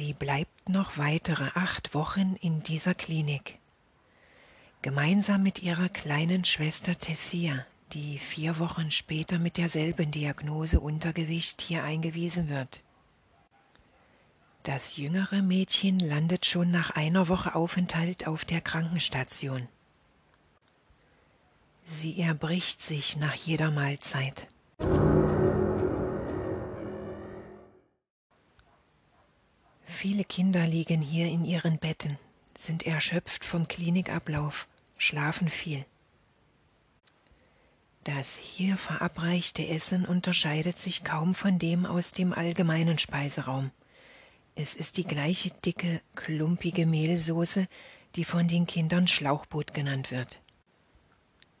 Sie bleibt noch weitere acht Wochen in dieser Klinik. Gemeinsam mit ihrer kleinen Schwester Tessia, die vier Wochen später mit derselben Diagnose Untergewicht hier eingewiesen wird. Das jüngere Mädchen landet schon nach einer Woche Aufenthalt auf der Krankenstation. Sie erbricht sich nach jeder Mahlzeit. Viele Kinder liegen hier in ihren Betten, sind erschöpft vom Klinikablauf, schlafen viel. Das hier verabreichte Essen unterscheidet sich kaum von dem aus dem allgemeinen Speiseraum. Es ist die gleiche dicke, klumpige Mehlsoße, die von den Kindern Schlauchboot genannt wird.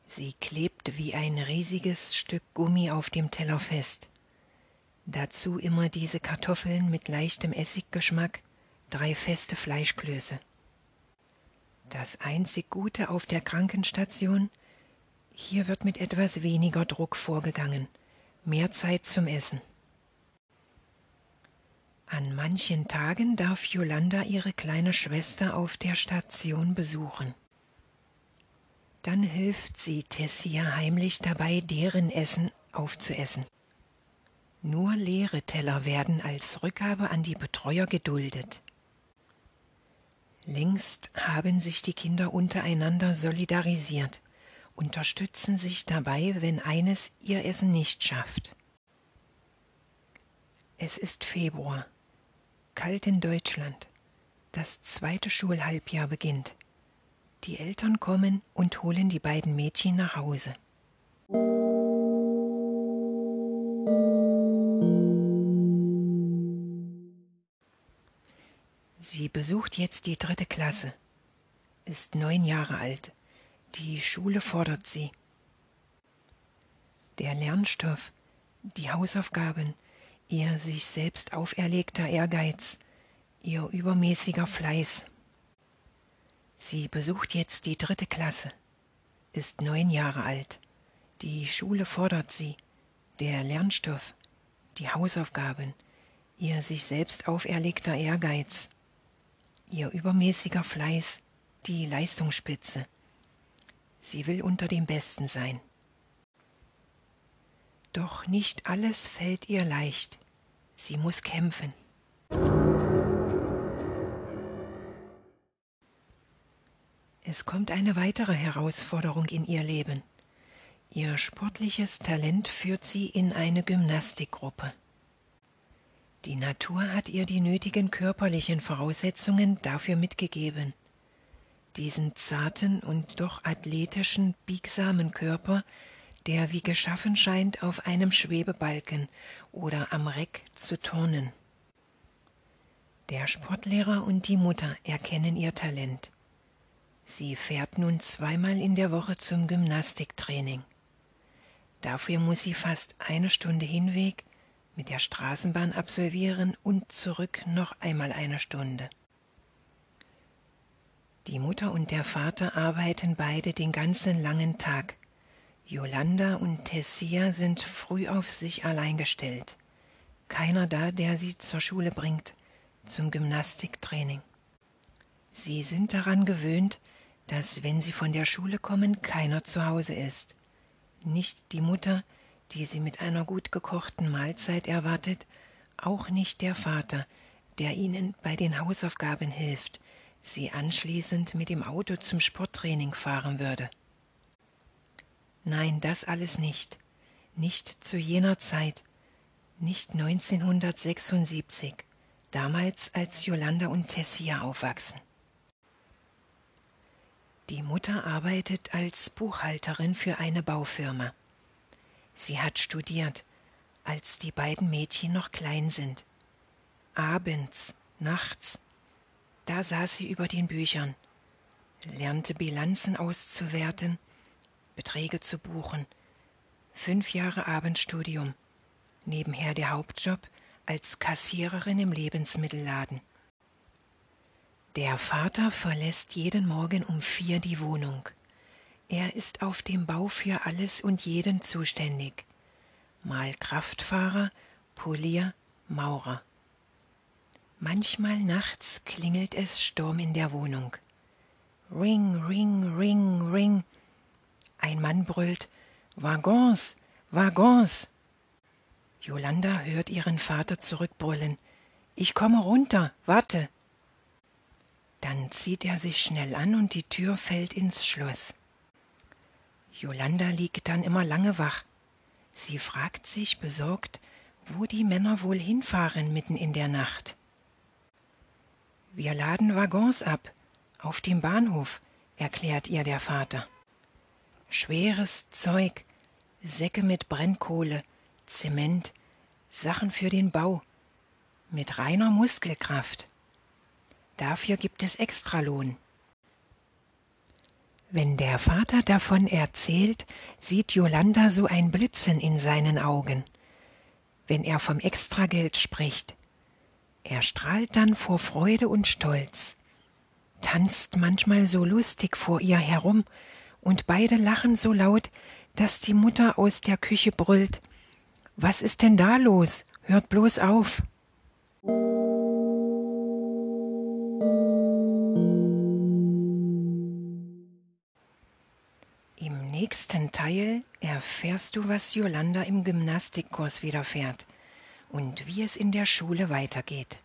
Sie klebt wie ein riesiges Stück Gummi auf dem Teller fest. Dazu immer diese Kartoffeln mit leichtem Essiggeschmack, drei feste Fleischklöße. Das einzig Gute auf der Krankenstation, hier wird mit etwas weniger Druck vorgegangen, mehr Zeit zum Essen. An manchen Tagen darf Yolanda ihre kleine Schwester auf der Station besuchen. Dann hilft sie Tessia heimlich dabei, deren Essen aufzuessen. Nur leere Teller werden als Rückgabe an die Betreuer geduldet. Längst haben sich die Kinder untereinander solidarisiert, unterstützen sich dabei, wenn eines ihr Essen nicht schafft. Es ist Februar kalt in Deutschland. Das zweite Schulhalbjahr beginnt. Die Eltern kommen und holen die beiden Mädchen nach Hause. Sie besucht jetzt die dritte Klasse, ist neun Jahre alt. Die Schule fordert sie. Der Lernstoff, die Hausaufgaben, ihr sich selbst auferlegter Ehrgeiz, ihr übermäßiger Fleiß. Sie besucht jetzt die dritte Klasse, ist neun Jahre alt. Die Schule fordert sie, der Lernstoff, die Hausaufgaben, ihr sich selbst auferlegter Ehrgeiz, ihr übermäßiger Fleiß, die Leistungsspitze. Sie will unter dem Besten sein. Doch nicht alles fällt ihr leicht. Sie muss kämpfen. Es kommt eine weitere Herausforderung in ihr Leben. Ihr sportliches Talent führt sie in eine Gymnastikgruppe. Die Natur hat ihr die nötigen körperlichen Voraussetzungen dafür mitgegeben. Diesen zarten und doch athletischen, biegsamen Körper der wie geschaffen scheint, auf einem Schwebebalken oder am Reck zu turnen. Der Sportlehrer und die Mutter erkennen ihr Talent. Sie fährt nun zweimal in der Woche zum Gymnastiktraining. Dafür muss sie fast eine Stunde Hinweg mit der Straßenbahn absolvieren und zurück noch einmal eine Stunde. Die Mutter und der Vater arbeiten beide den ganzen langen Tag, Yolanda und Tessia sind früh auf sich allein gestellt. Keiner da, der sie zur Schule bringt, zum Gymnastiktraining. Sie sind daran gewöhnt, dass, wenn sie von der Schule kommen, keiner zu Hause ist. Nicht die Mutter, die sie mit einer gut gekochten Mahlzeit erwartet, auch nicht der Vater, der ihnen bei den Hausaufgaben hilft, sie anschließend mit dem Auto zum Sporttraining fahren würde. Nein, das alles nicht. Nicht zu jener Zeit. Nicht 1976, damals als Yolanda und Tessia aufwachsen. Die Mutter arbeitet als Buchhalterin für eine Baufirma. Sie hat studiert, als die beiden Mädchen noch klein sind. Abends, nachts, da saß sie über den Büchern, lernte Bilanzen auszuwerten Beträge zu buchen. Fünf Jahre Abendstudium. Nebenher der Hauptjob als Kassiererin im Lebensmittelladen. Der Vater verlässt jeden Morgen um vier die Wohnung. Er ist auf dem Bau für alles und jeden zuständig. Mal Kraftfahrer, Polier, Maurer. Manchmal nachts klingelt es Sturm in der Wohnung. Ring, ring, ring, ring. Ein Mann brüllt Waggons, Waggons. Jolanda hört ihren Vater zurückbrüllen. Ich komme runter, warte. Dann zieht er sich schnell an und die Tür fällt ins Schloss. Jolanda liegt dann immer lange wach. Sie fragt sich besorgt, wo die Männer wohl hinfahren mitten in der Nacht. Wir laden Waggons ab, auf dem Bahnhof, erklärt ihr der Vater. Schweres Zeug, Säcke mit Brennkohle, Zement, Sachen für den Bau, mit reiner Muskelkraft. Dafür gibt es Extralohn. Wenn der Vater davon erzählt, sieht Jolanda so ein Blitzen in seinen Augen. Wenn er vom Extrageld spricht, er strahlt dann vor Freude und Stolz, tanzt manchmal so lustig vor ihr herum, und beide lachen so laut, dass die Mutter aus der Küche brüllt Was ist denn da los? Hört bloß auf. Nächsten Teil erfährst du, was Jolanda im Gymnastikkurs widerfährt und wie es in der Schule weitergeht.